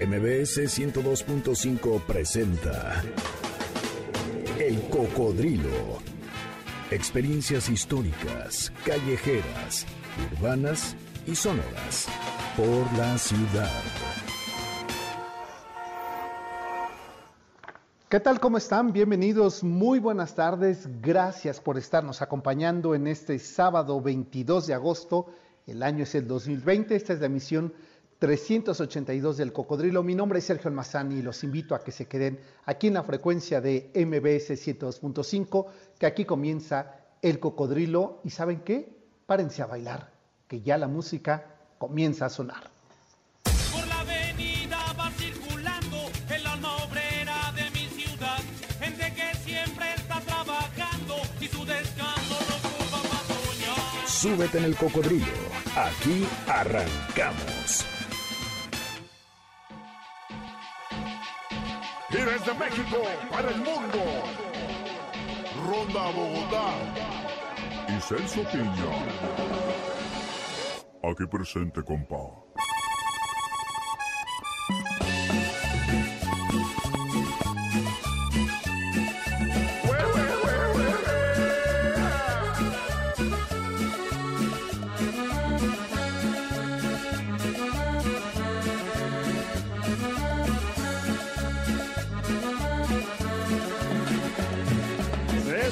MBS 102.5 presenta El Cocodrilo. Experiencias históricas, callejeras, urbanas y sonoras por la ciudad. ¿Qué tal? ¿Cómo están? Bienvenidos, muy buenas tardes. Gracias por estarnos acompañando en este sábado 22 de agosto. El año es el 2020. Esta es la emisión 382 del Cocodrilo. Mi nombre es Sergio Almazani y los invito a que se queden aquí en la frecuencia de MBS 102.5, que aquí comienza el Cocodrilo. ¿Y saben qué? Párense a bailar, que ya la música comienza a sonar. Por la avenida va circulando el alma obrera de mi ciudad. Gente que siempre está trabajando y su descanso no ocupa soñar. Súbete en el Cocodrilo. Aquí arrancamos. Y desde México para el mundo, Ronda Bogotá y Celso Piña. Aquí presente, compa.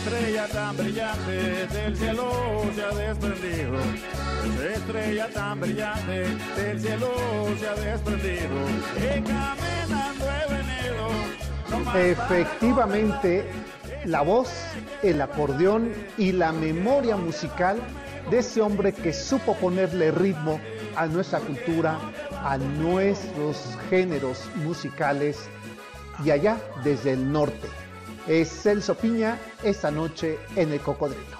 Estrella tan brillante del cielo se ha desprendido. Estrella tan brillante del cielo se ha desprendido. Efectivamente, la voz, el acordeón y la memoria musical de ese hombre que supo ponerle ritmo a nuestra cultura, a nuestros géneros musicales y allá desde el norte. Es Celso Piña esta noche en el Cocodrilo.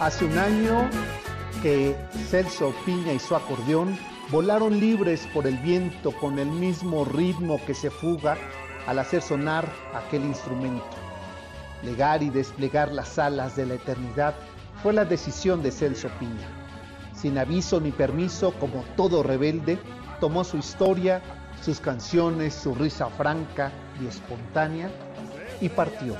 Hace un año que Celso Piña y su acordeón volaron libres por el viento con el mismo ritmo que se fuga al hacer sonar aquel instrumento. Legar y desplegar las alas de la eternidad fue la decisión de Celso Piña. Sin aviso ni permiso, como todo rebelde, tomó su historia, sus canciones, su risa franca y espontánea y partió.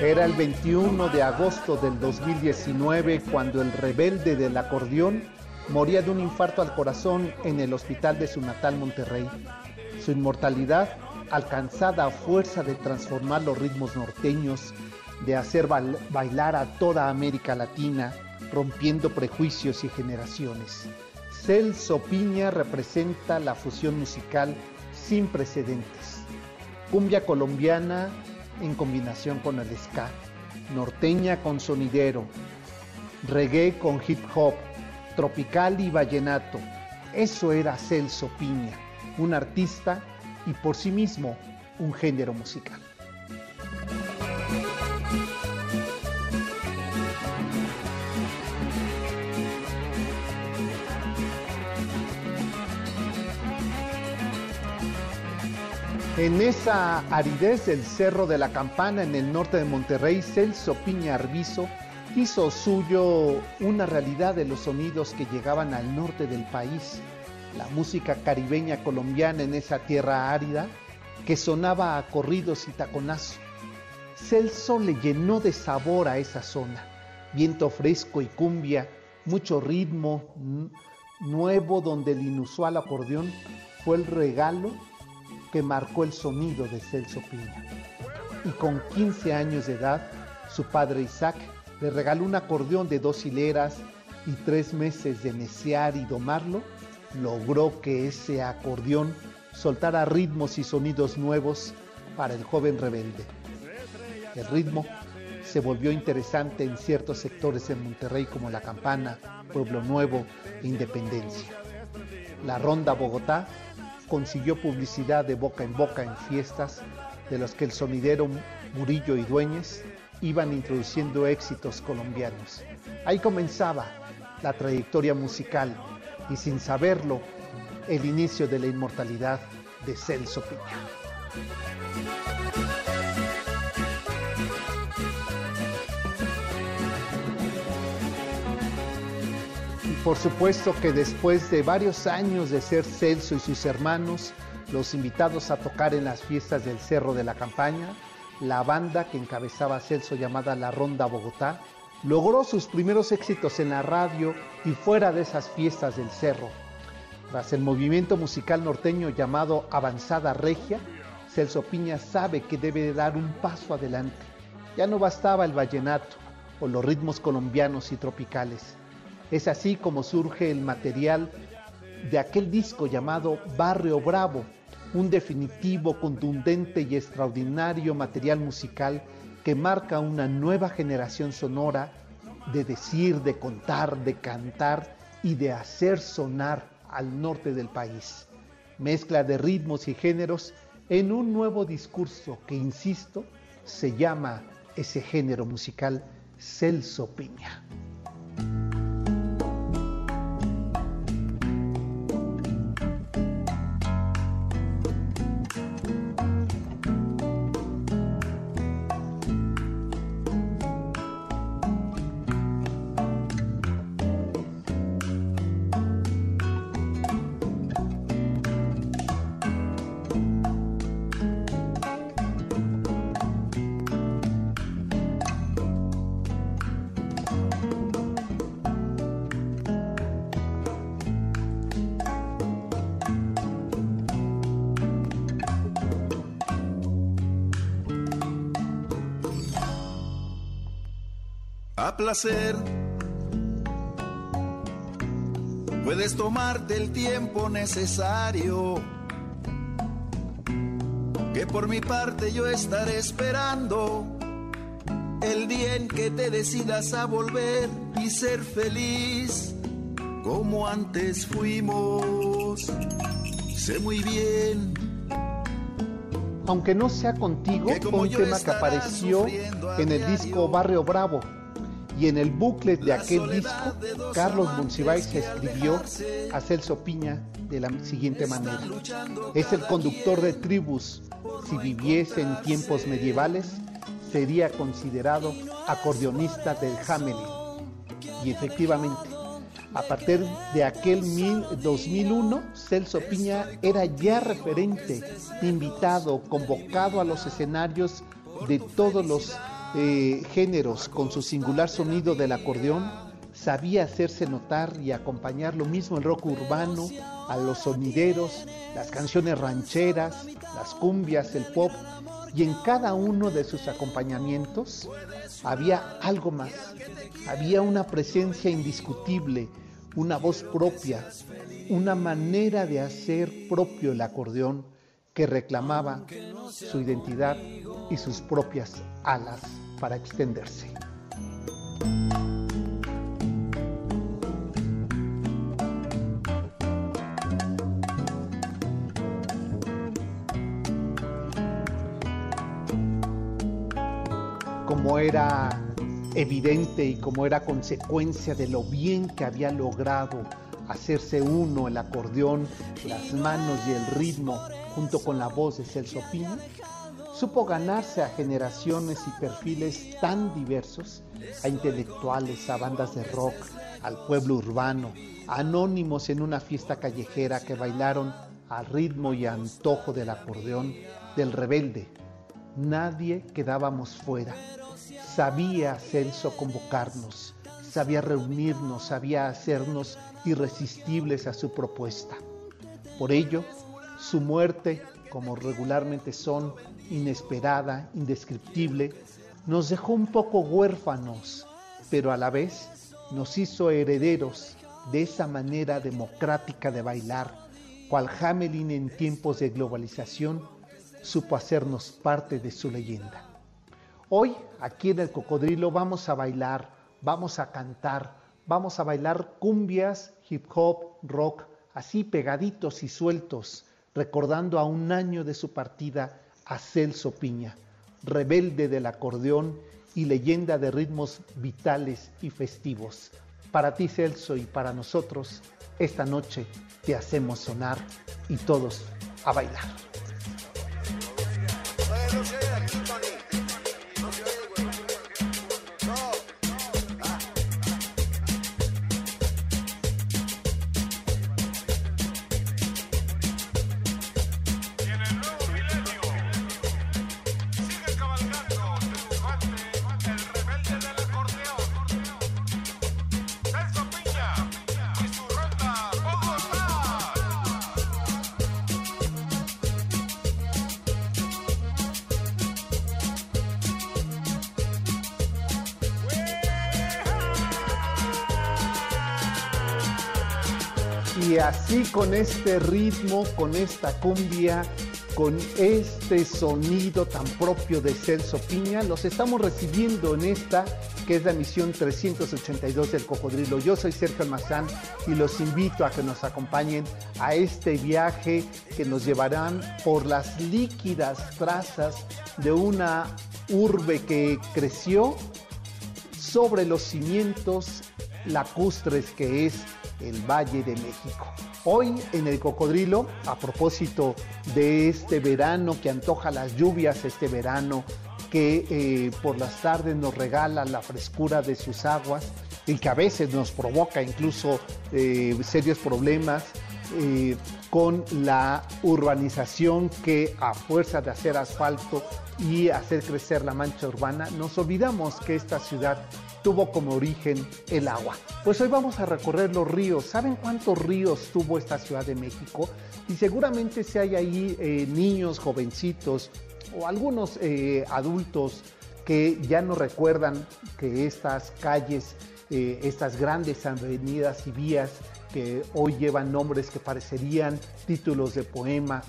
Era el 21 de agosto del 2019 cuando el rebelde del acordeón moría de un infarto al corazón en el hospital de su natal Monterrey. Su inmortalidad, alcanzada a fuerza de transformar los ritmos norteños, de hacer bail- bailar a toda América Latina, rompiendo prejuicios y generaciones. Celso Piña representa la fusión musical sin precedentes. Cumbia colombiana en combinación con el ska, norteña con sonidero, reggae con hip hop, tropical y vallenato. Eso era Celso Piña, un artista y por sí mismo un género musical. En esa aridez del Cerro de la Campana en el norte de Monterrey, Celso Piña Arbizo hizo suyo una realidad de los sonidos que llegaban al norte del país, la música caribeña colombiana en esa tierra árida que sonaba a corridos y taconazo. Celso le llenó de sabor a esa zona, viento fresco y cumbia, mucho ritmo nuevo donde el inusual acordeón fue el regalo que marcó el sonido de Celso Piña. Y con 15 años de edad, su padre Isaac le regaló un acordeón de dos hileras y tres meses de necear y domarlo, logró que ese acordeón soltara ritmos y sonidos nuevos para el joven rebelde. El ritmo se volvió interesante en ciertos sectores de Monterrey como La Campana, Pueblo Nuevo e Independencia. La Ronda Bogotá consiguió publicidad de boca en boca en fiestas de los que el sonidero Murillo y Dueñez iban introduciendo éxitos colombianos. Ahí comenzaba la trayectoria musical y sin saberlo, el inicio de la inmortalidad de Celso Piña. Por supuesto que después de varios años de ser Celso y sus hermanos los invitados a tocar en las fiestas del Cerro de la Campaña, la banda que encabezaba Celso llamada La Ronda Bogotá, logró sus primeros éxitos en la radio y fuera de esas fiestas del Cerro. Tras el movimiento musical norteño llamado Avanzada Regia, Celso Piña sabe que debe dar un paso adelante. Ya no bastaba el vallenato o los ritmos colombianos y tropicales. Es así como surge el material de aquel disco llamado Barrio Bravo, un definitivo, contundente y extraordinario material musical que marca una nueva generación sonora de decir, de contar, de cantar y de hacer sonar al norte del país. Mezcla de ritmos y géneros en un nuevo discurso que, insisto, se llama ese género musical Celso Piña. Placer. Puedes tomarte el tiempo necesario, que por mi parte yo estaré esperando el día en que te decidas a volver y ser feliz como antes fuimos. Sé muy bien aunque no sea contigo, fue un tema que apareció en el disco Barrio Bravo. Y en el booklet de aquel disco, Carlos Monsiváis escribió a Celso Piña de la siguiente manera. Es el conductor de tribus. Si viviese en tiempos medievales, sería considerado acordeonista del Hamelin. Y efectivamente, a partir de aquel 2001, Celso Piña era ya referente, invitado, convocado a los escenarios de todos los eh, géneros con su singular sonido del acordeón. Sabía hacerse notar y acompañar lo mismo el rock urbano, a los sonideros, las canciones rancheras, las cumbias, el pop, y en cada uno de sus acompañamientos había algo más, había una presencia indiscutible, una voz propia, una manera de hacer propio el acordeón que reclamaba su identidad y sus propias alas para extenderse. Como era evidente y como era consecuencia de lo bien que había logrado hacerse uno el acordeón, las manos y el ritmo junto con la voz de Celso Piña, supo ganarse a generaciones y perfiles tan diversos, a intelectuales, a bandas de rock, al pueblo urbano, a anónimos en una fiesta callejera que bailaron al ritmo y antojo del acordeón del rebelde. Nadie quedábamos fuera sabía Celso convocarnos, sabía reunirnos, sabía hacernos irresistibles a su propuesta. Por ello, su muerte, como regularmente son, inesperada, indescriptible, nos dejó un poco huérfanos, pero a la vez nos hizo herederos de esa manera democrática de bailar, cual Hamelin en tiempos de globalización supo hacernos parte de su leyenda. Hoy, aquí en el Cocodrilo, vamos a bailar, vamos a cantar, vamos a bailar cumbias, hip hop, rock, así pegaditos y sueltos, recordando a un año de su partida a Celso Piña, rebelde del acordeón y leyenda de ritmos vitales y festivos. Para ti, Celso, y para nosotros, esta noche te hacemos sonar y todos a bailar. Con este ritmo, con esta cumbia, con este sonido tan propio de Celso Piña, los estamos recibiendo en esta que es la misión 382 del Cocodrilo. Yo soy Sergio Almazán y los invito a que nos acompañen a este viaje que nos llevarán por las líquidas trazas de una urbe que creció sobre los cimientos lacustres que es el Valle de México. Hoy en el Cocodrilo, a propósito de este verano que antoja las lluvias, este verano que eh, por las tardes nos regala la frescura de sus aguas y que a veces nos provoca incluso eh, serios problemas eh, con la urbanización que a fuerza de hacer asfalto y hacer crecer la mancha urbana, nos olvidamos que esta ciudad tuvo como origen el agua. Pues hoy vamos a recorrer los ríos. ¿Saben cuántos ríos tuvo esta Ciudad de México? Y seguramente si hay ahí eh, niños, jovencitos o algunos eh, adultos que ya no recuerdan que estas calles, eh, estas grandes avenidas y vías que hoy llevan nombres que parecerían títulos de poema,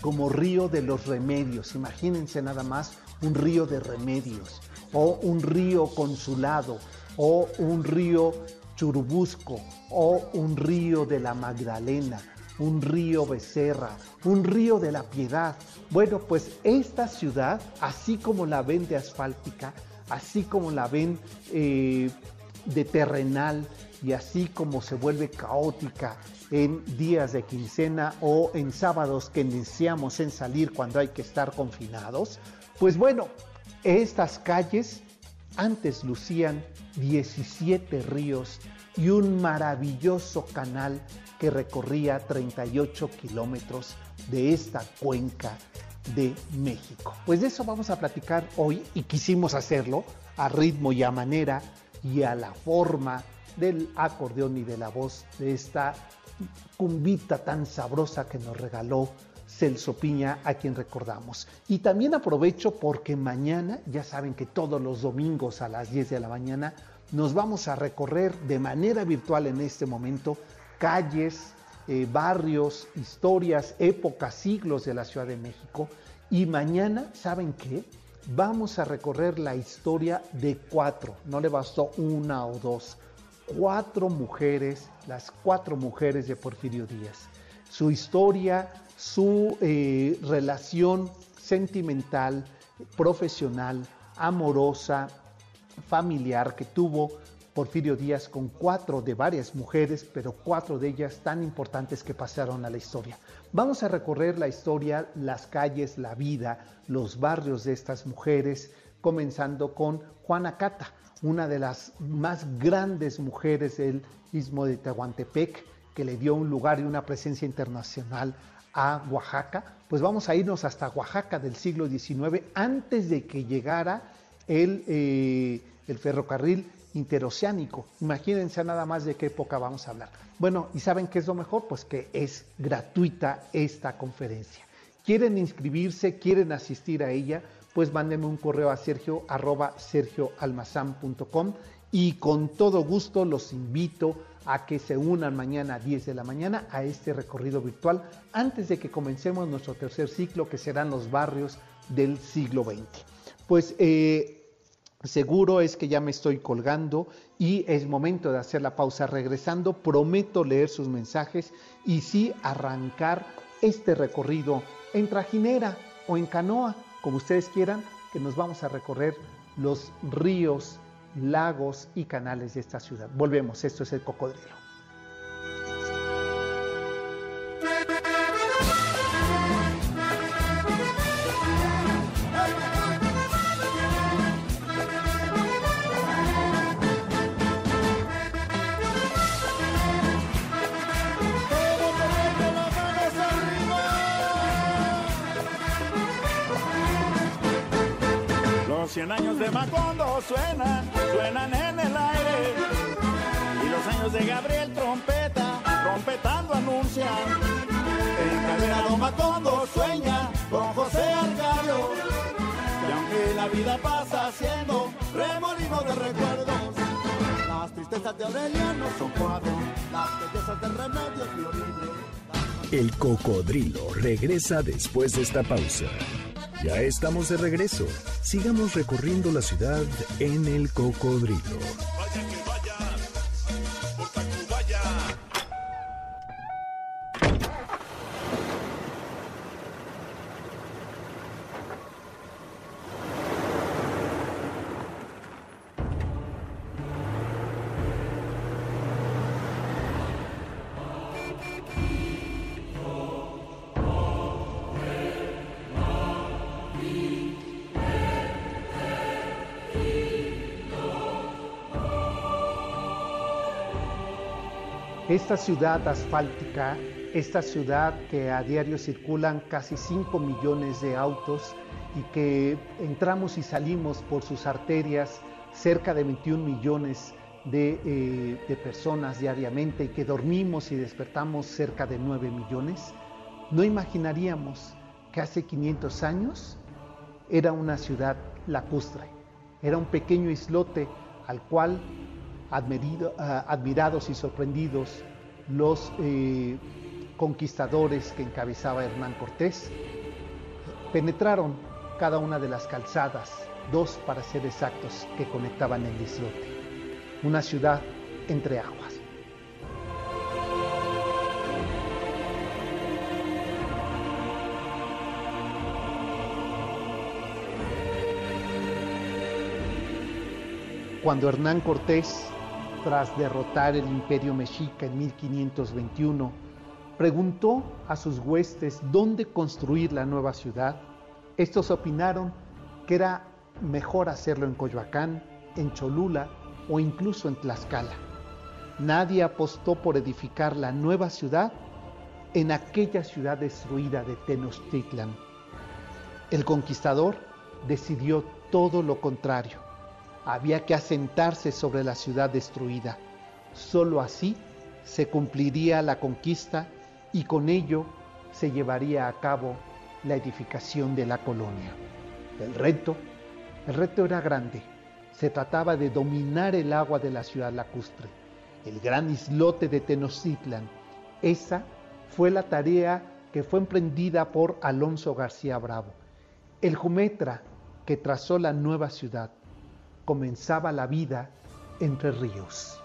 como río de los remedios. Imagínense nada más un río de remedios, o un río consulado, o un río churubusco, o un río de la Magdalena, un río Becerra, un río de la Piedad. Bueno, pues esta ciudad, así como la ven de asfáltica, así como la ven eh, de terrenal y así como se vuelve caótica en días de quincena o en sábados que iniciamos en salir cuando hay que estar confinados, pues bueno, estas calles antes lucían 17 ríos y un maravilloso canal que recorría 38 kilómetros de esta cuenca de México. Pues de eso vamos a platicar hoy y quisimos hacerlo a ritmo y a manera y a la forma del acordeón y de la voz de esta cumbita tan sabrosa que nos regaló Celso Piña, a quien recordamos. Y también aprovecho porque mañana, ya saben que todos los domingos a las 10 de la mañana, nos vamos a recorrer de manera virtual en este momento calles, eh, barrios, historias, épocas, siglos de la Ciudad de México. Y mañana, ¿saben qué? Vamos a recorrer la historia de cuatro, no le bastó una o dos, cuatro mujeres, las cuatro mujeres de Porfirio Díaz. Su historia, su eh, relación sentimental, profesional, amorosa, familiar que tuvo Porfirio Díaz con cuatro de varias mujeres, pero cuatro de ellas tan importantes que pasaron a la historia. Vamos a recorrer la historia, las calles, la vida, los barrios de estas mujeres, comenzando con Juana Cata, una de las más grandes mujeres del istmo de Tehuantepec, que le dio un lugar y una presencia internacional a Oaxaca. Pues vamos a irnos hasta Oaxaca del siglo XIX, antes de que llegara el, eh, el ferrocarril interoceánico. Imagínense nada más de qué época vamos a hablar. Bueno, ¿y saben qué es lo mejor? Pues que es gratuita esta conferencia. ¿Quieren inscribirse? ¿Quieren asistir a ella? Pues mándenme un correo a sergio arroba sergioalmazán.com y con todo gusto los invito a que se unan mañana a 10 de la mañana a este recorrido virtual antes de que comencemos nuestro tercer ciclo que serán los barrios del siglo XX. Pues eh, Seguro es que ya me estoy colgando y es momento de hacer la pausa. Regresando, prometo leer sus mensajes y sí arrancar este recorrido en trajinera o en canoa, como ustedes quieran, que nos vamos a recorrer los ríos, lagos y canales de esta ciudad. Volvemos, esto es el cocodrilo. Cien años de Macondo suenan, suenan en el aire. Y los años de Gabriel Trompeta, trompetando anuncian. En cadena Don Macondo sueña con José Arcadio. Y aunque la vida pasa siendo remolino de recuerdos, las tristezas de Aureliano son cuadros, las bellezas de Remedios Florido. El cocodrilo regresa después de esta pausa. Ya estamos de regreso. Sigamos recorriendo la ciudad en el cocodrilo. Esta ciudad asfáltica, esta ciudad que a diario circulan casi 5 millones de autos y que entramos y salimos por sus arterias cerca de 21 millones de, eh, de personas diariamente y que dormimos y despertamos cerca de 9 millones, no imaginaríamos que hace 500 años era una ciudad lacustre, era un pequeño islote al cual ah, admirados y sorprendidos los eh, conquistadores que encabezaba Hernán Cortés, penetraron cada una de las calzadas, dos para ser exactos, que conectaban el islote. Una ciudad entre aguas. Cuando Hernán Cortés, tras derrotar el imperio mexica en 1521, preguntó a sus huestes dónde construir la nueva ciudad, estos opinaron que era mejor hacerlo en Coyoacán, en Cholula o incluso en Tlaxcala. Nadie apostó por edificar la nueva ciudad en aquella ciudad destruida de Tenochtitlan. El conquistador decidió todo lo contrario. Había que asentarse sobre la ciudad destruida. Solo así se cumpliría la conquista y con ello se llevaría a cabo la edificación de la colonia. El reto, el reto era grande. Se trataba de dominar el agua de la ciudad lacustre, el gran islote de Tenochtitlan. Esa fue la tarea que fue emprendida por Alonso García Bravo, el jumetra que trazó la nueva ciudad. Comenzaba la vida entre ríos.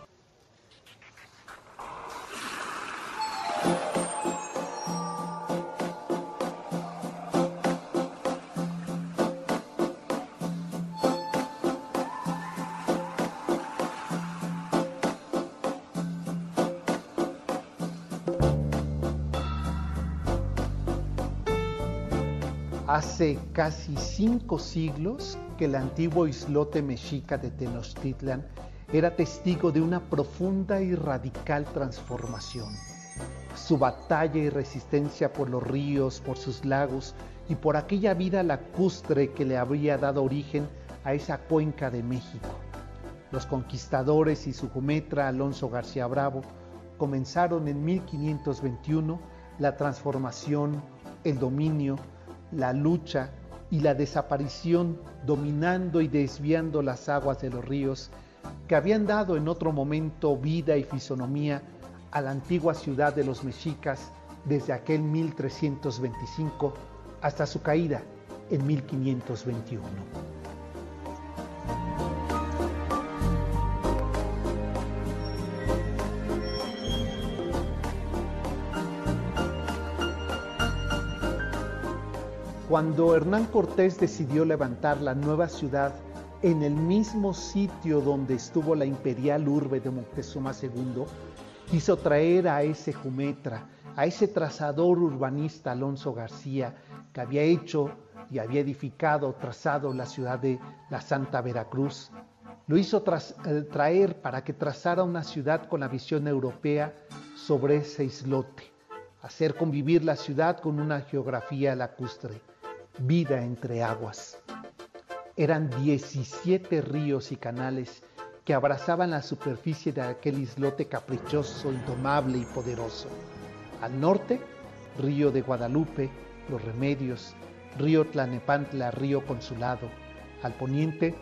Hace casi cinco siglos que el antiguo islote mexica de Tenochtitlan era testigo de una profunda y radical transformación. Su batalla y resistencia por los ríos, por sus lagos y por aquella vida lacustre que le habría dado origen a esa cuenca de México. Los conquistadores y su jumetra Alonso García Bravo comenzaron en 1521 la transformación, el dominio, la lucha y la desaparición dominando y desviando las aguas de los ríos que habían dado en otro momento vida y fisonomía a la antigua ciudad de los mexicas desde aquel 1325 hasta su caída en 1521. Cuando Hernán Cortés decidió levantar la nueva ciudad en el mismo sitio donde estuvo la imperial urbe de Moctezuma II, quiso traer a ese jumetra, a ese trazador urbanista Alonso García, que había hecho y había edificado, trazado la ciudad de la Santa Veracruz. Lo hizo eh, traer para que trazara una ciudad con la visión europea sobre ese islote, hacer convivir la ciudad con una geografía lacustre, vida entre aguas. Eran 17 ríos y canales que abrazaban la superficie de aquel islote caprichoso, indomable y poderoso. Al norte, río de Guadalupe, Los Remedios, río Tlanepantla, río Consulado. Al poniente,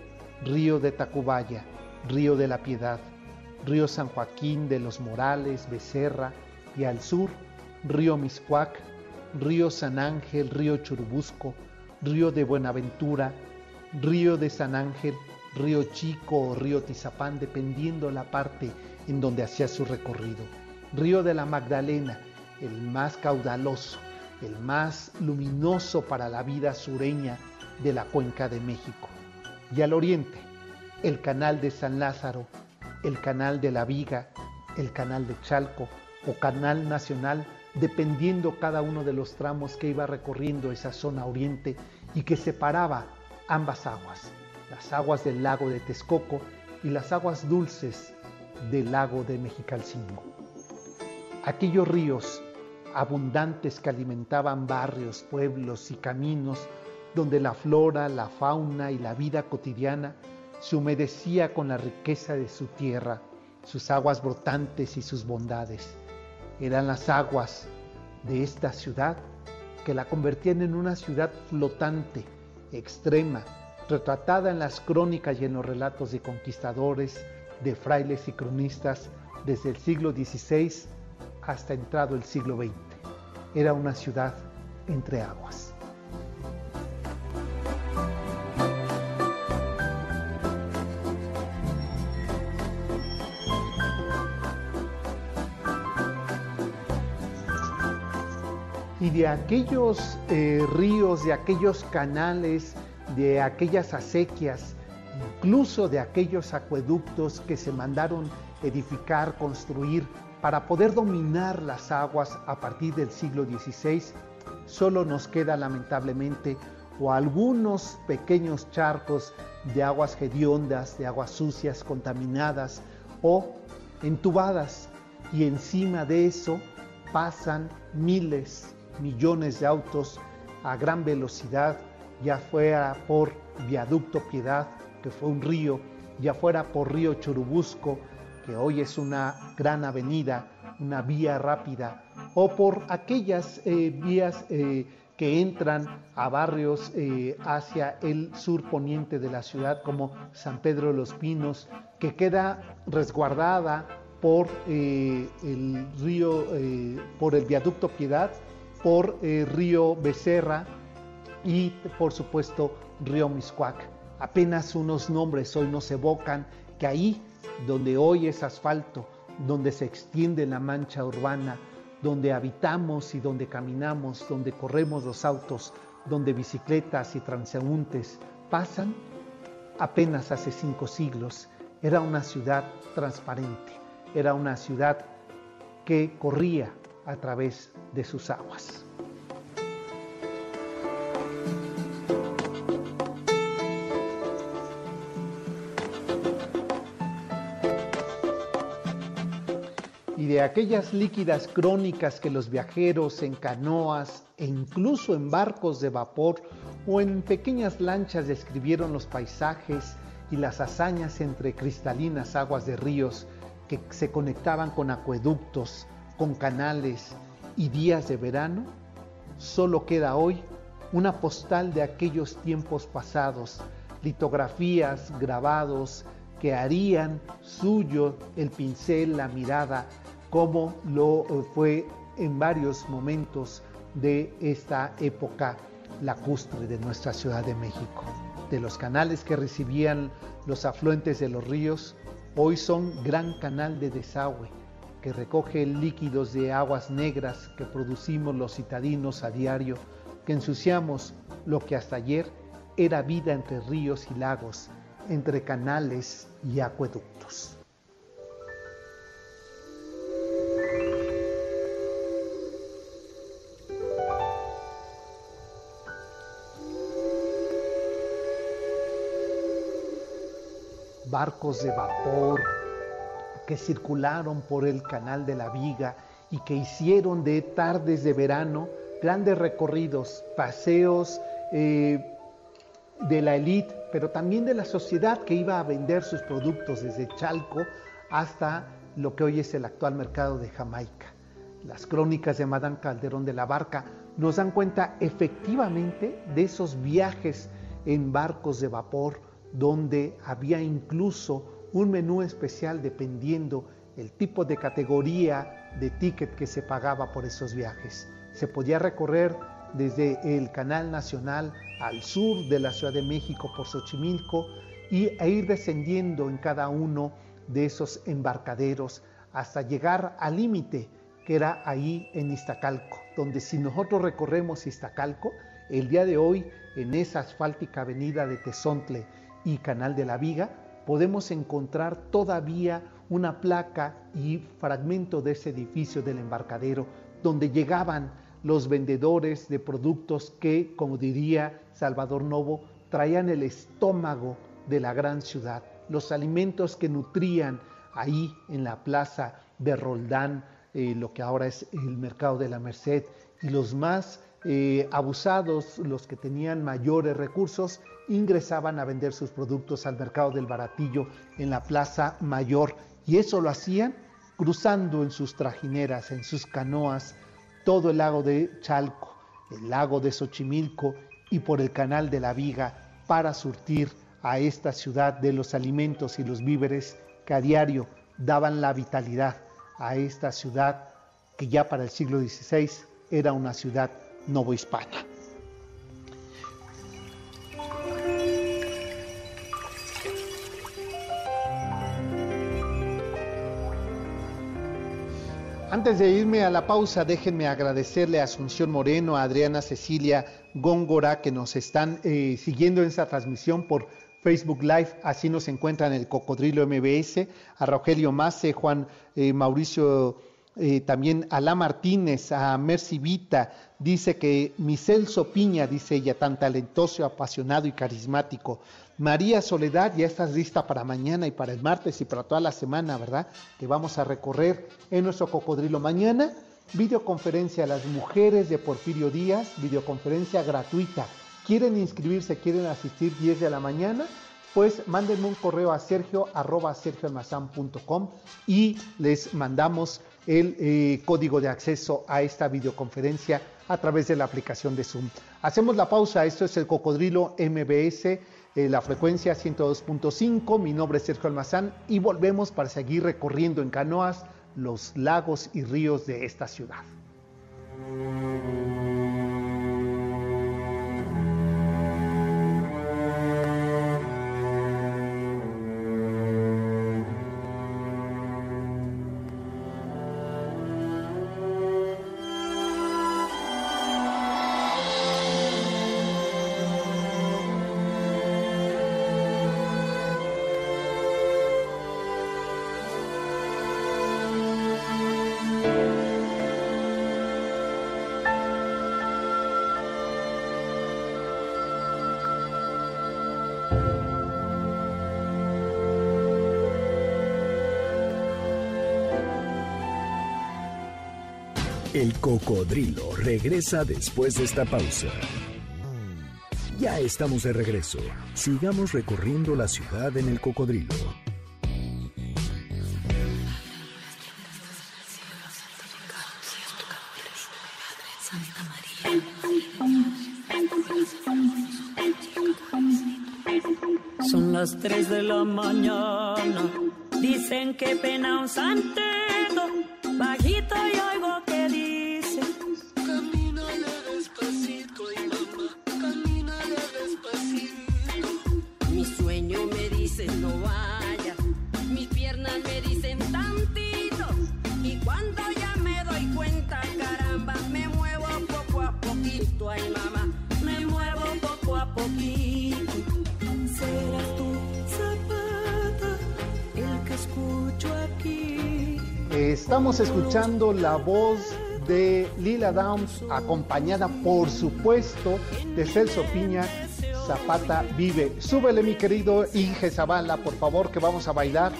río de Tacubaya, río de la Piedad, río San Joaquín de los Morales, Becerra, y al sur, río Miscuac, río San Ángel, río Churubusco, río de Buenaventura, río de San Ángel, río Chico o río Tizapán, dependiendo la parte en donde hacía su recorrido. Río de la Magdalena, el más caudaloso, el más luminoso para la vida sureña de la cuenca de México. Y al oriente, el canal de San Lázaro, el canal de la Viga, el canal de Chalco o canal nacional, dependiendo cada uno de los tramos que iba recorriendo esa zona oriente y que separaba ambas aguas, las aguas del lago de Texcoco y las aguas dulces del lago de Mexicalcingo. Aquellos ríos abundantes que alimentaban barrios, pueblos y caminos donde la flora, la fauna y la vida cotidiana se humedecía con la riqueza de su tierra, sus aguas brotantes y sus bondades. Eran las aguas de esta ciudad que la convertían en una ciudad flotante, extrema, retratada en las crónicas y en los relatos de conquistadores, de frailes y cronistas desde el siglo XVI hasta entrado el siglo XX. Era una ciudad entre aguas. Y de aquellos eh, ríos, de aquellos canales, de aquellas acequias, incluso de aquellos acueductos que se mandaron edificar, construir para poder dominar las aguas a partir del siglo XVI, solo nos queda lamentablemente o algunos pequeños charcos de aguas hediondas, de aguas sucias, contaminadas o entubadas. Y encima de eso pasan miles, millones de autos a gran velocidad, ya fuera por Viaducto Piedad, que fue un río, ya fuera por Río Churubusco, que hoy es una gran avenida, una vía rápida, o por aquellas eh, vías eh, que entran a barrios eh, hacia el sur poniente de la ciudad, como San Pedro de los Pinos, que queda resguardada por el río, por el viaducto Piedad, por río Becerra y por supuesto río Miscuac. Apenas unos nombres hoy nos evocan que ahí donde hoy es asfalto, donde se extiende la mancha urbana, donde habitamos y donde caminamos, donde corremos los autos, donde bicicletas y transeúntes pasan, apenas hace cinco siglos era una ciudad transparente, era una ciudad que corría a través de sus aguas. y de aquellas líquidas crónicas que los viajeros en canoas e incluso en barcos de vapor o en pequeñas lanchas describieron los paisajes y las hazañas entre cristalinas aguas de ríos que se conectaban con acueductos, con canales y días de verano, solo queda hoy una postal de aquellos tiempos pasados, litografías, grabados que harían suyo el pincel, la mirada, como lo fue en varios momentos de esta época lacustre de nuestra Ciudad de México. De los canales que recibían los afluentes de los ríos, hoy son gran canal de desagüe que recoge líquidos de aguas negras que producimos los citadinos a diario, que ensuciamos lo que hasta ayer era vida entre ríos y lagos, entre canales y acueductos. barcos de vapor que circularon por el canal de la Viga y que hicieron de tardes de verano grandes recorridos, paseos eh, de la élite pero también de la sociedad que iba a vender sus productos desde Chalco hasta lo que hoy es el actual mercado de Jamaica. Las crónicas de Madame Calderón de la Barca nos dan cuenta efectivamente de esos viajes en barcos de vapor donde había incluso un menú especial dependiendo el tipo de categoría de ticket que se pagaba por esos viajes. Se podía recorrer desde el Canal Nacional al sur de la Ciudad de México por Xochimilco y, e ir descendiendo en cada uno de esos embarcaderos hasta llegar al límite que era ahí en Iztacalco, donde si nosotros recorremos Iztacalco, el día de hoy en esa asfáltica avenida de Tezontle y Canal de la Viga, podemos encontrar todavía una placa y fragmento de ese edificio del embarcadero donde llegaban los vendedores de productos que, como diría Salvador Novo, traían el estómago de la gran ciudad, los alimentos que nutrían ahí en la plaza de Roldán, eh, lo que ahora es el mercado de la Merced, y los más eh, abusados, los que tenían mayores recursos, ingresaban a vender sus productos al mercado del baratillo en la Plaza Mayor. Y eso lo hacían cruzando en sus trajineras, en sus canoas, todo el lago de Chalco, el lago de Xochimilco y por el canal de la Viga para surtir a esta ciudad de los alimentos y los víveres que a diario daban la vitalidad a esta ciudad que ya para el siglo XVI era una ciudad novohispana. Antes de irme a la pausa, déjenme agradecerle a Asunción Moreno, a Adriana Cecilia Góngora, que nos están eh, siguiendo en esta transmisión por Facebook Live, así nos encuentran el Cocodrilo MBS, a Rogelio Mace, Juan eh, Mauricio, eh, también a La Martínez, a Mercy Vita, dice que mi Celso Piña, dice ella, tan talentoso, apasionado y carismático. María Soledad, ya estás lista para mañana y para el martes y para toda la semana, ¿verdad? Que vamos a recorrer en nuestro cocodrilo mañana. Videoconferencia a las mujeres de Porfirio Díaz, videoconferencia gratuita. ¿Quieren inscribirse, quieren asistir 10 de la mañana? Pues mándenme un correo a sergio arroba sergioalmazán.com y les mandamos el eh, código de acceso a esta videoconferencia a través de la aplicación de Zoom. Hacemos la pausa, esto es el Cocodrilo MBS, eh, la frecuencia 102.5, mi nombre es Sergio Almazán y volvemos para seguir recorriendo en canoas los lagos y ríos de esta ciudad. El cocodrilo regresa después de esta pausa. Ya estamos de regreso. Sigamos recorriendo la ciudad en el cocodrilo. Son las 3 de la mañana. Dicen que pena un santero. Estamos escuchando la voz de Lila Downs, acompañada por supuesto de Celso Piña. Zapata vive. Súbele, mi querido Inge Zavala, por favor, que vamos a bailar.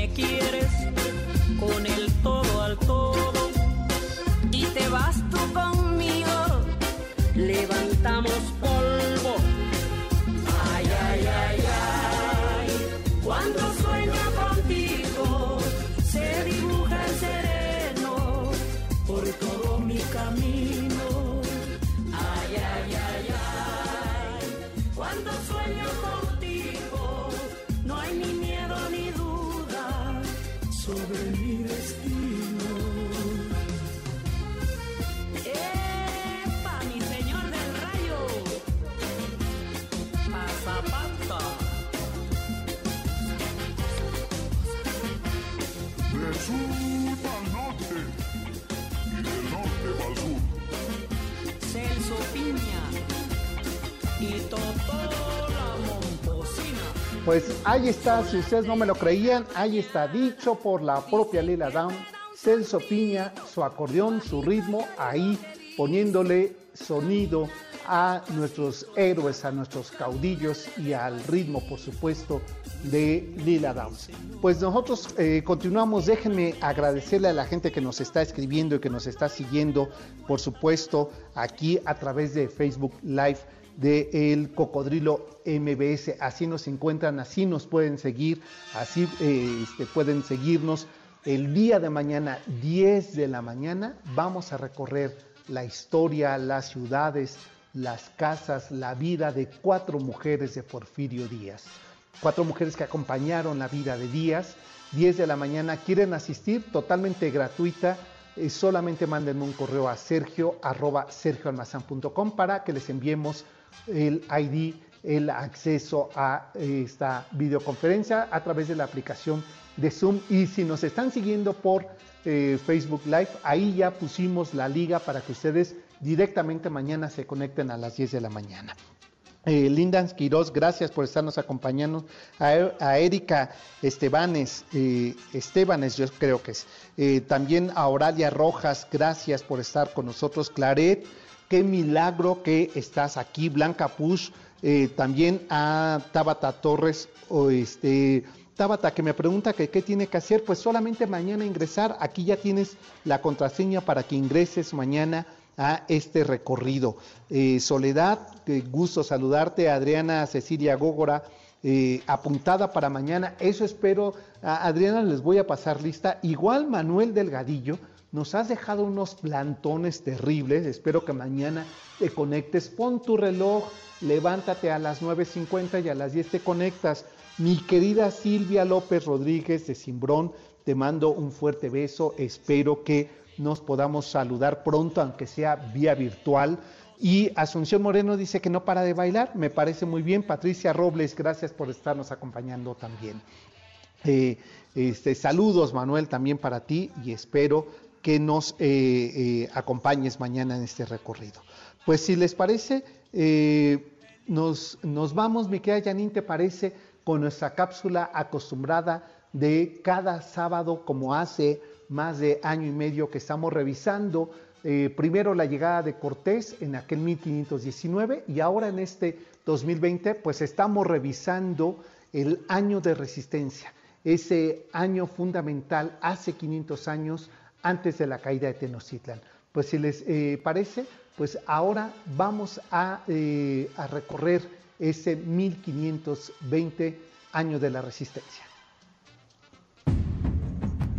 Me quieres con el todo al todo. Y te vas tú conmigo, levantamos Pues ahí está, si ustedes no me lo creían, ahí está dicho por la propia Lila Down, Celso Piña, su acordeón, su ritmo, ahí poniéndole sonido a nuestros héroes, a nuestros caudillos y al ritmo, por supuesto, de Lila Downs. Pues nosotros eh, continuamos, déjenme agradecerle a la gente que nos está escribiendo y que nos está siguiendo, por supuesto, aquí a través de Facebook Live de El Cocodrilo MBS. Así nos encuentran, así nos pueden seguir, así eh, este, pueden seguirnos. El día de mañana, 10 de la mañana, vamos a recorrer la historia, las ciudades, las casas, la vida de cuatro mujeres de Porfirio Díaz. Cuatro mujeres que acompañaron la vida de Díaz. 10 de la mañana, quieren asistir totalmente gratuita. eh, solamente mándenme un correo a sergio arroba para que les enviemos el ID, el acceso a eh, esta videoconferencia a través de la aplicación de Zoom. Y si nos están siguiendo por eh, Facebook Live, ahí ya pusimos la liga para que ustedes directamente mañana se conecten a las 10 de la mañana. Eh, Linda Quiroz, gracias por estarnos acompañando. A, Erika Estebanes, eh, Estebanes yo creo que es. También a Oralia Rojas, gracias por estar con nosotros. Claret, qué milagro que estás aquí. Blanca Push, eh, también a Tabata Torres, o este, Tabata que me pregunta que qué tiene que hacer, pues solamente mañana ingresar. Aquí ya tienes la contraseña para que ingreses mañana a este recorrido. Eh, Soledad, qué gusto saludarte. Adriana Cecilia Gógora, eh, apuntada para mañana. Eso espero. A Adriana les voy a pasar lista. Igual Manuel Delgadillo, nos has dejado unos plantones terribles. Espero que mañana te conectes. Pon tu reloj, levántate a las 9.50 y a las 10 te conectas. Mi querida Silvia López Rodríguez de Simbrón, te mando un fuerte beso. Espero que nos podamos saludar pronto, aunque sea vía virtual. Y Asunción Moreno dice que no para de bailar, me parece muy bien. Patricia Robles, gracias por estarnos acompañando también. Eh, este, saludos, Manuel, también para ti y espero que nos eh, eh, acompañes mañana en este recorrido. Pues si les parece, eh, nos, nos vamos, mi querida Janine, ¿te parece? Con nuestra cápsula acostumbrada de cada sábado, como hace más de año y medio que estamos revisando primero la llegada de Cortés en aquel 1519 y ahora en este 2020 pues estamos revisando el año de resistencia, ese año fundamental hace 500 años antes de la caída de Tenochtitlan. Pues si les eh, parece, pues ahora vamos a, eh, recorrer ese 1520 año de la resistencia.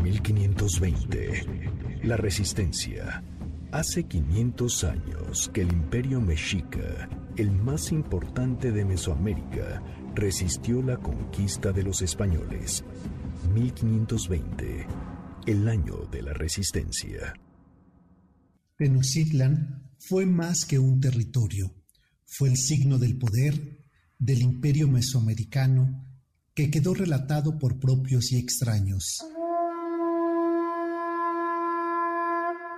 1520. La resistencia. Hace 500 años que el imperio mexica, el más importante de Mesoamérica, resistió la conquista de los españoles. 1520. El año de la resistencia. Tenochtitlan fue más que un territorio, fue el signo del poder del imperio mesoamericano que quedó relatado por propios y extraños.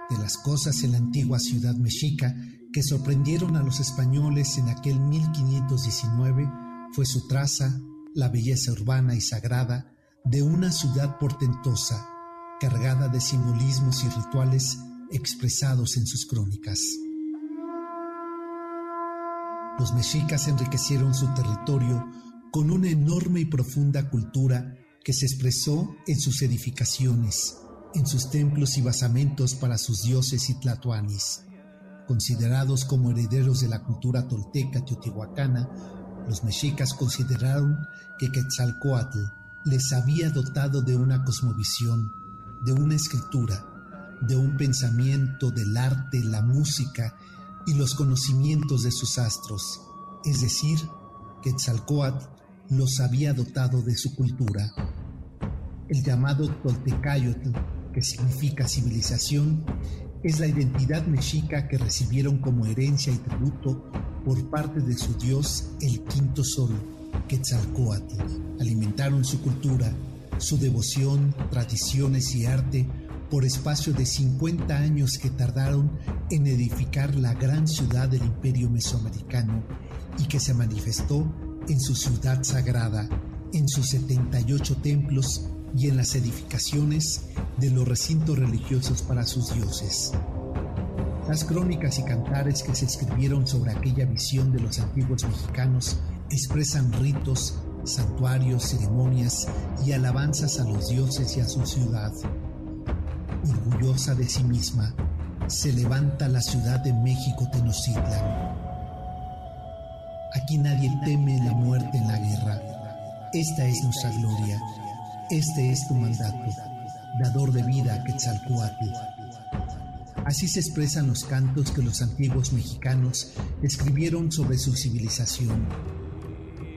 De las cosas en la antigua ciudad mexica que sorprendieron a los españoles en aquel 1519 fue su traza, la belleza urbana y sagrada de una ciudad portentosa, cargada de simbolismos y rituales expresados en sus crónicas. Los mexicas enriquecieron su territorio con una enorme y profunda cultura que se expresó en sus edificaciones, en sus templos y basamentos para sus dioses y tlatoanis. Considerados como herederos de la cultura tolteca teotihuacana, los mexicas consideraron que Quetzalcoatl les había dotado de una cosmovisión, de una escritura, de un pensamiento del arte, la música y los conocimientos de sus astros, es decir, Quetzalcoatl los había dotado de su cultura. El llamado Toltecayotl, que significa civilización, es la identidad mexica que recibieron como herencia y tributo por parte de su dios el quinto sol, Quetzalcoatl. Alimentaron su cultura, su devoción, tradiciones y arte por espacio de 50 años que tardaron en edificar la gran ciudad del imperio mesoamericano y que se manifestó en su ciudad sagrada, en sus 78 templos y en las edificaciones de los recintos religiosos para sus dioses. Las crónicas y cantares que se escribieron sobre aquella visión de los antiguos mexicanos expresan ritos, santuarios, ceremonias y alabanzas a los dioses y a su ciudad. Orgullosa de sí misma, se levanta la ciudad de México Tenochtitlan. Aquí nadie teme la muerte en la guerra. Esta es nuestra gloria. Este es tu mandato, dador de vida Quetzalcoatl. Así se expresan los cantos que los antiguos mexicanos escribieron sobre su civilización.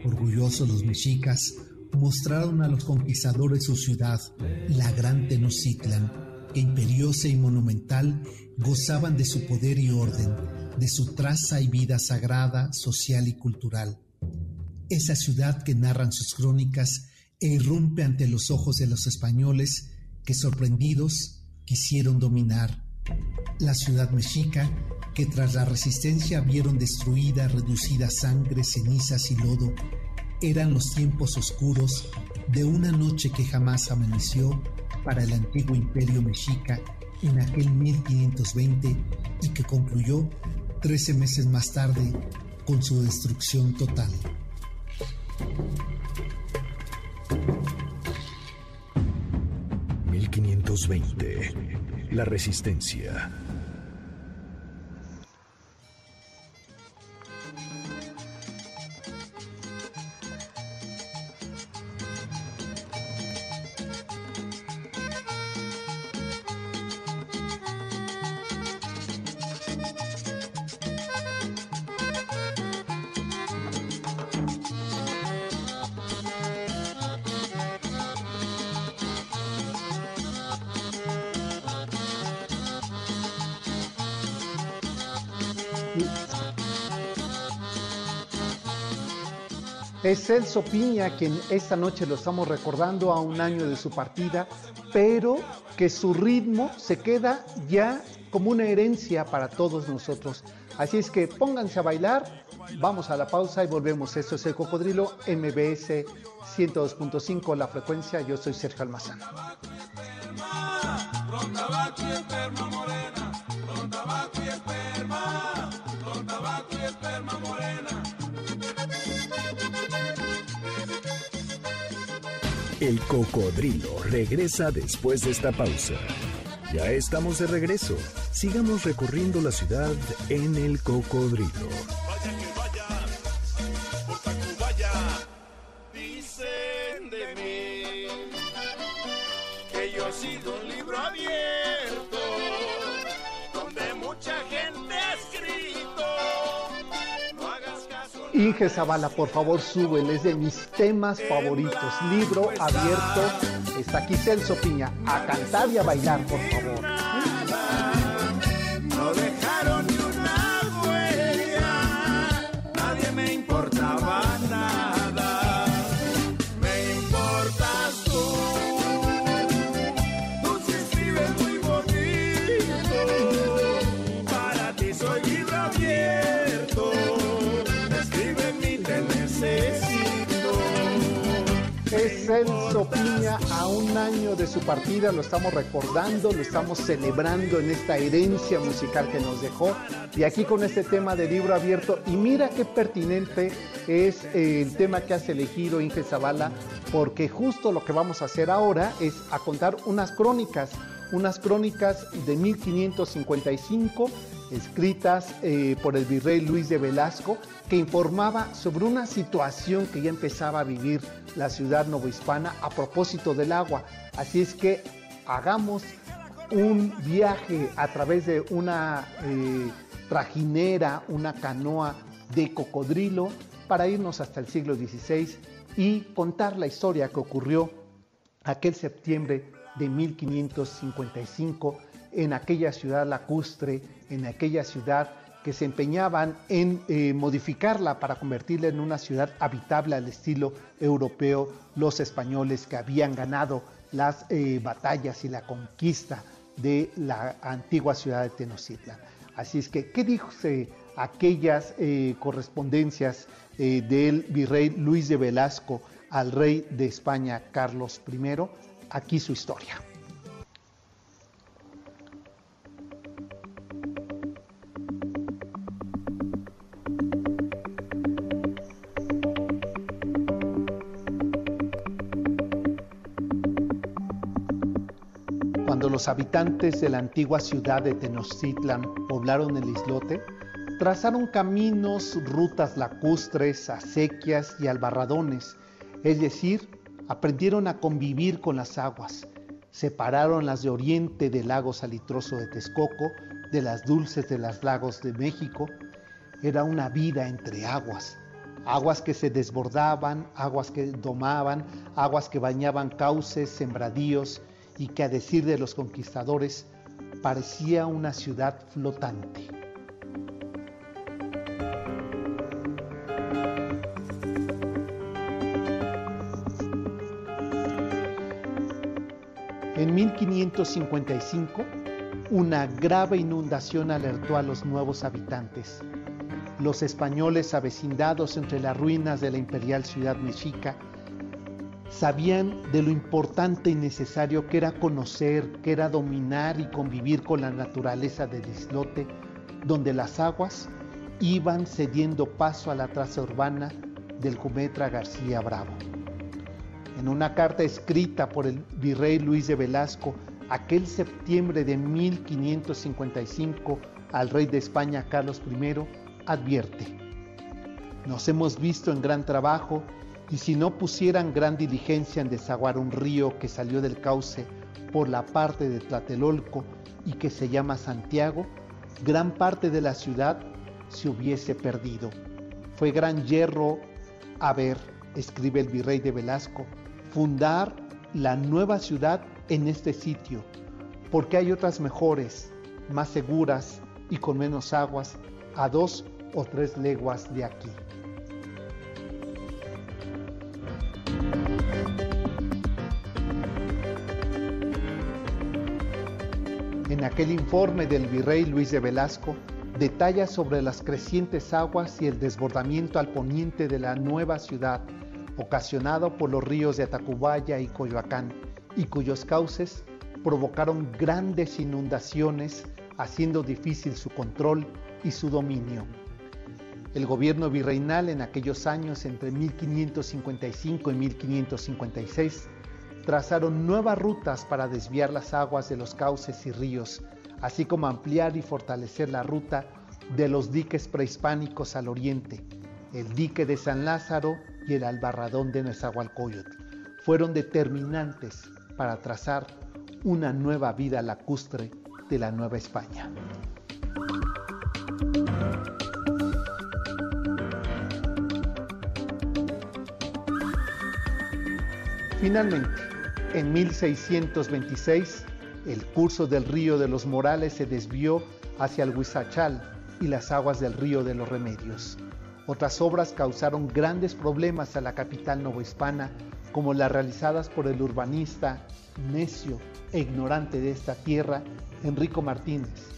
Orgullosos los mexicas mostraron a los conquistadores su ciudad, la gran Tenochtitlan, que imperiosa y monumental gozaban de su poder y orden, de su traza y vida sagrada, social y cultural. Esa ciudad que narran sus crónicas e irrumpe ante los ojos de los españoles que sorprendidos quisieron dominar. La ciudad mexica que tras la resistencia vieron destruida, reducida sangre, cenizas y lodo, eran los tiempos oscuros de una noche que jamás amaneció para el antiguo imperio mexica en aquel 1520 y que concluyó 13 meses más tarde con su destrucción total. ...1520... La Resistencia... Es Celso Piña quien esta noche lo estamos recordando a un año de su partida, pero que su ritmo se queda ya como una herencia para todos nosotros. Así es que pónganse a bailar, vamos a la pausa y volvemos. Esto es el Cocodrilo MBS 102.5, la frecuencia. Yo soy Sergio Almazán. El cocodrilo regresa después de esta pausa. Ya estamos de regreso. Sigamos recorriendo la ciudad en el cocodrilo. Inge Zavala, por favor, súbele, es de mis temas favoritos. Libro abierto. Está aquí Celso Piña. A cantar y a bailar, por favor. Celso Piña a un año de su partida, lo estamos recordando, lo estamos celebrando en esta herencia musical que nos dejó. Y aquí con este tema de libro abierto, y mira qué pertinente es eh, el tema que has elegido Inge Zavala, porque justo lo que vamos a hacer ahora es a contar unas crónicas, unas crónicas de 1555 escritas eh, por el virrey Luis de Velasco, que informaba sobre una situación que ya empezaba a vivir la ciudad novohispana a propósito del agua. Así es que hagamos un viaje a través de una eh, trajinera, una canoa de cocodrilo, para irnos hasta el siglo XVI y contar la historia que ocurrió aquel septiembre de 1555 en aquella ciudad lacustre, en aquella ciudad que se empeñaban en eh, modificarla para convertirla en una ciudad habitable al estilo europeo, los españoles que habían ganado las eh, batallas y la conquista de la antigua ciudad de Tenochtitlan. Así es que, ¿qué dice aquellas eh, correspondencias del virrey Luis de Velasco al rey de España Carlos I? Aquí su historia. Cuando los habitantes de la antigua ciudad de Tenochtitlan poblaron el islote, trazaron caminos, rutas lacustres, acequias y albarradones, es decir, aprendieron a convivir con las aguas, separaron las de oriente del lago salitroso de Texcoco de las dulces de los lagos de México. Era una vida entre aguas, aguas que se desbordaban, aguas que domaban, aguas que bañaban cauces, sembradíos y que a decir de los conquistadores parecía una ciudad flotante. 1555, una grave inundación alertó a los nuevos habitantes. Los españoles avecindados entre las ruinas de la imperial ciudad mexica sabían de lo importante y necesario que era conocer, que era dominar y convivir con la naturaleza del islote, donde las aguas iban cediendo paso a la traza urbana del Jumetra García Bravo. En una carta escrita por el virrey Luis de Velasco aquel septiembre de 1555 al rey de España Carlos I, advierte, nos hemos visto en gran trabajo y si no pusieran gran diligencia en desaguar un río que salió del cauce por la parte de Tlatelolco y que se llama Santiago, gran parte de la ciudad se hubiese perdido. Fue gran hierro haber, escribe el virrey de Velasco, fundar la nueva ciudad en este sitio, porque hay otras mejores, más seguras y con menos aguas a dos o tres leguas de aquí. En aquel informe del virrey Luis de Velasco, detalla sobre las crecientes aguas y el desbordamiento al poniente de la nueva ciudad, ocasionado por los ríos de Atacubaya y Coyoacán, y cuyos cauces provocaron grandes inundaciones, haciendo difícil su control y su dominio. El gobierno virreinal en aquellos años entre 1555 y 1556 trazaron nuevas rutas para desviar las aguas de los cauces y ríos, así como ampliar y fortalecer la ruta de los diques prehispánicos al oriente, el dique de San Lázaro y el albarradón de Nezahualcóyotl. Fueron determinantes para trazar una nueva vida lacustre de la Nueva España. Finalmente, en 1626, el curso del río de los Morales se desvió hacia el Huizachal y las aguas del río de los Remedios. Otras obras causaron grandes problemas a la capital novohispana, como las realizadas por el urbanista necio e ignorante de esta tierra, Enrico Martínez,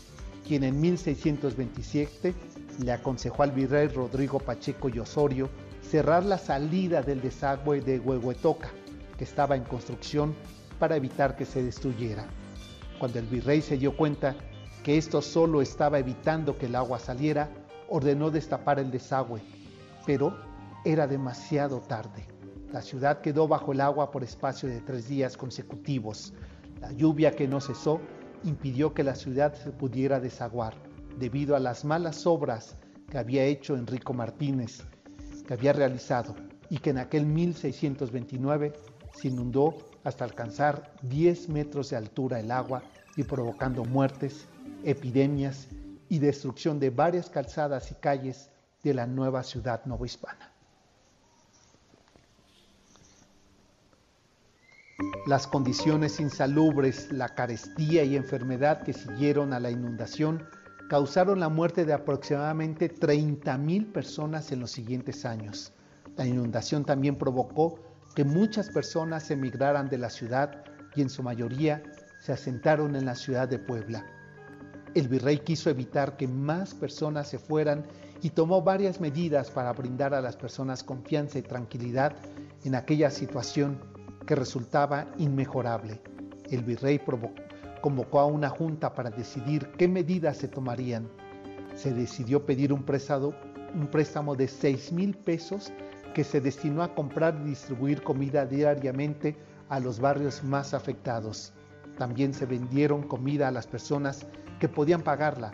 quien en 1627 le aconsejó al virrey Rodrigo Pacheco y Osorio cerrar la salida del desagüe de Huehuetoca, que estaba en construcción para evitar que se destruyera. Cuando el virrey se dio cuenta que esto solo estaba evitando que el agua saliera, ordenó destapar el desagüe, pero era demasiado tarde. La ciudad quedó bajo el agua por espacio de tres días consecutivos. La lluvia que no cesó impidió que la ciudad se pudiera desaguar debido a las malas obras que había hecho Enrico Martínez, que había realizado y que en aquel 1629 se inundó hasta alcanzar 10 metros de altura el agua y provocando muertes, epidemias y destrucción de varias calzadas y calles de la nueva ciudad novohispana. Las condiciones insalubres, la carestía y enfermedad que siguieron a la inundación causaron la muerte de aproximadamente 30.000 personas en los siguientes años. La inundación también provocó que muchas personas emigraran de la ciudad y en su mayoría se asentaron en la ciudad de Puebla. El virrey quiso evitar que más personas se fueran y tomó varias medidas para brindar a las personas confianza y tranquilidad en aquella situación que resultaba inmejorable. El virrey convocó a una junta para decidir qué medidas se tomarían. Se decidió pedir un préstamo, de 6 mil pesos que se destinó a comprar y distribuir comida diariamente a los barrios más afectados. También se vendieron comida a las personas que podían pagarla,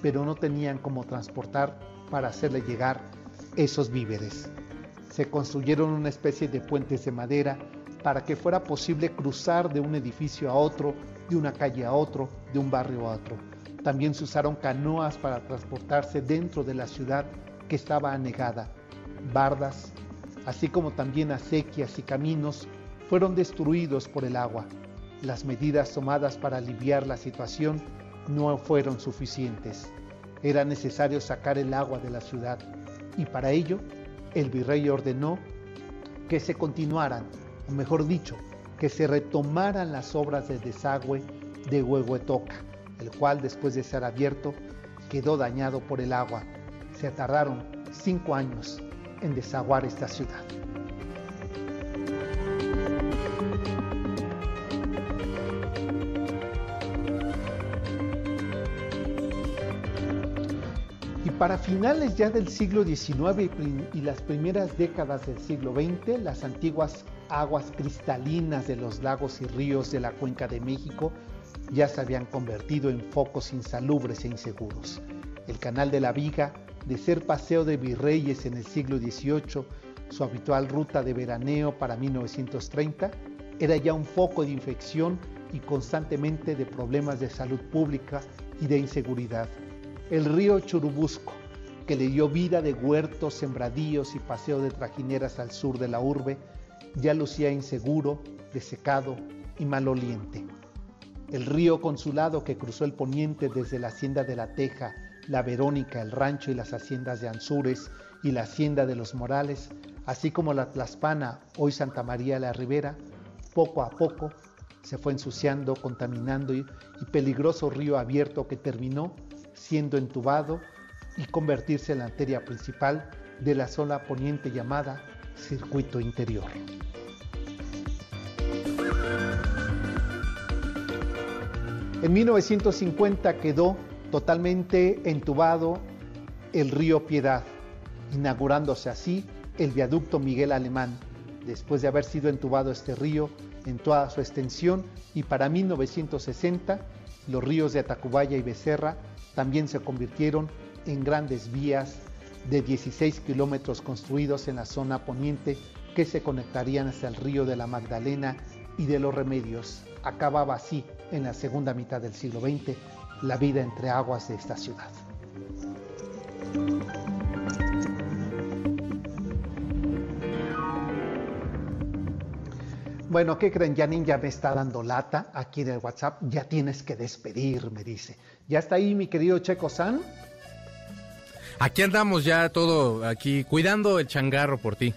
pero no tenían cómo transportar para hacerle llegar esos víveres. Se construyeron una especie de puentes de madera para que fuera posible cruzar de un edificio a otro, de una calle a otro, de un barrio a otro. También se usaron canoas para transportarse dentro de la ciudad que estaba anegada. Bardas, así como también acequias y caminos, fueron destruidos por el agua. Las medidas tomadas para aliviar la situación no fueron suficientes. Era necesario sacar el agua de la ciudad y para ello el virrey ordenó que se continuaran mejor dicho, que se retomaran las obras de desagüe de Huehuetoca, el cual después de ser abierto quedó dañado por el agua. Se tardaron cinco años en desaguar esta ciudad. Para finales ya del siglo XIX y las primeras décadas del siglo XX, las antiguas aguas cristalinas de los lagos y ríos de la cuenca de México ya se habían convertido en focos insalubres e inseguros. El canal de la Viga, de ser paseo de virreyes en el siglo XVIII, su habitual ruta de veraneo para 1930, era ya un foco de infección y constantemente de problemas de salud pública y de inseguridad. El río Churubusco, que le dio vida de huertos, sembradíos y paseo de trajineras al sur de la urbe, ya lucía inseguro, desecado y maloliente. El río Consulado que cruzó el poniente desde la hacienda de la Teja, la Verónica, el rancho y las haciendas de Anzures y la hacienda de los Morales, así como la Tlaspana, hoy Santa María la Ribera, poco a poco se fue ensuciando, contaminando y peligroso río abierto que terminó siendo entubado y convertirse en la arteria principal de la zona poniente llamada circuito interior. En 1950 quedó totalmente entubado el río Piedad, inaugurándose así el viaducto Miguel Alemán, después de haber sido entubado este río en toda su extensión y para 1960 los ríos de Atacubaya y Becerra también se convirtieron en grandes vías de 16 kilómetros construidos en la zona poniente que se conectarían hasta el río de la Magdalena y de los Remedios. Acababa así, en la segunda mitad del siglo XX, la vida entre aguas de esta ciudad. Bueno, ¿qué creen? Janine ya me está dando lata aquí en el WhatsApp. Ya tienes que despedir, me dice. ¿Ya está ahí mi querido Checo San? Aquí andamos ya todo, aquí cuidando el changarro por ti.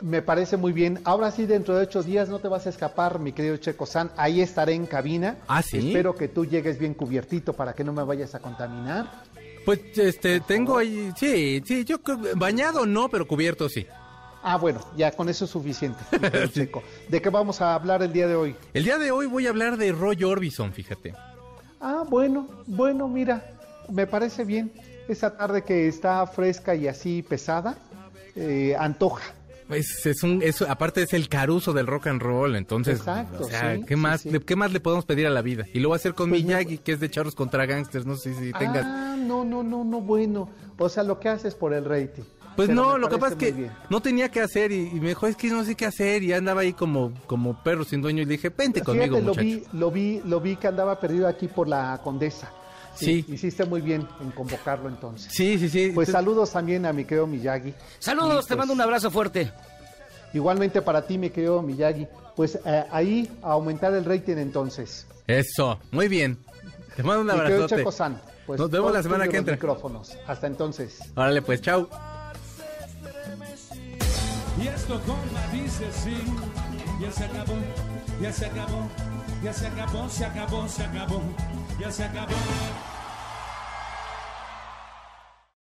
Me parece muy bien. Ahora sí, dentro de ocho días no te vas a escapar, mi querido Checo San. Ahí estaré en cabina. Ah, sí. Espero que tú llegues bien cubiertito para que no me vayas a contaminar. Pues este, tengo ahí, sí, sí, yo bañado no, pero cubierto sí. Ah, bueno, ya con eso es suficiente. Checo. ¿De qué vamos a hablar el día de hoy? El día de hoy voy a hablar de Roy Orbison, fíjate. Ah, bueno, bueno, mira, me parece bien. Esa tarde que está fresca y así pesada, eh, antoja. Es, es un, es, aparte es el caruso del rock and roll, entonces, Exacto, o sea, sí, ¿qué sí, más, sí. le- qué más le podemos pedir a la vida? Y lo voy a hacer con Pues Miyagi, que es de charros contra gangsters, no sé si tengas. Ah, no, no, no, no, bueno. O sea, lo que haces por el rating. Pues Pero no, lo que pasa es que bien. no tenía que hacer y, y me dijo, es que no sé qué hacer y andaba ahí como, como perro sin dueño y le dije, vente conmigo, Fíjate, lo vi, lo vi, lo vi que andaba perdido aquí por la Condesa. Sí. Hiciste muy bien en convocarlo entonces. Sí, sí, sí. Pues saludos también a mi querido Miyagi. Saludos, te pues, mando un abrazo fuerte. Igualmente para ti, mi querido Miyagi. Pues eh, ahí a aumentar el rating entonces. Eso, muy bien. Te mando un. Checo-san, pues, Nos vemos la semana que entra. micrófonos. Hasta entonces. Órale, pues, chao. Y esto compa dice sí, ya se acabó, ya se acabó, ya se acabó, se acabó, se acabó, ya se acabó.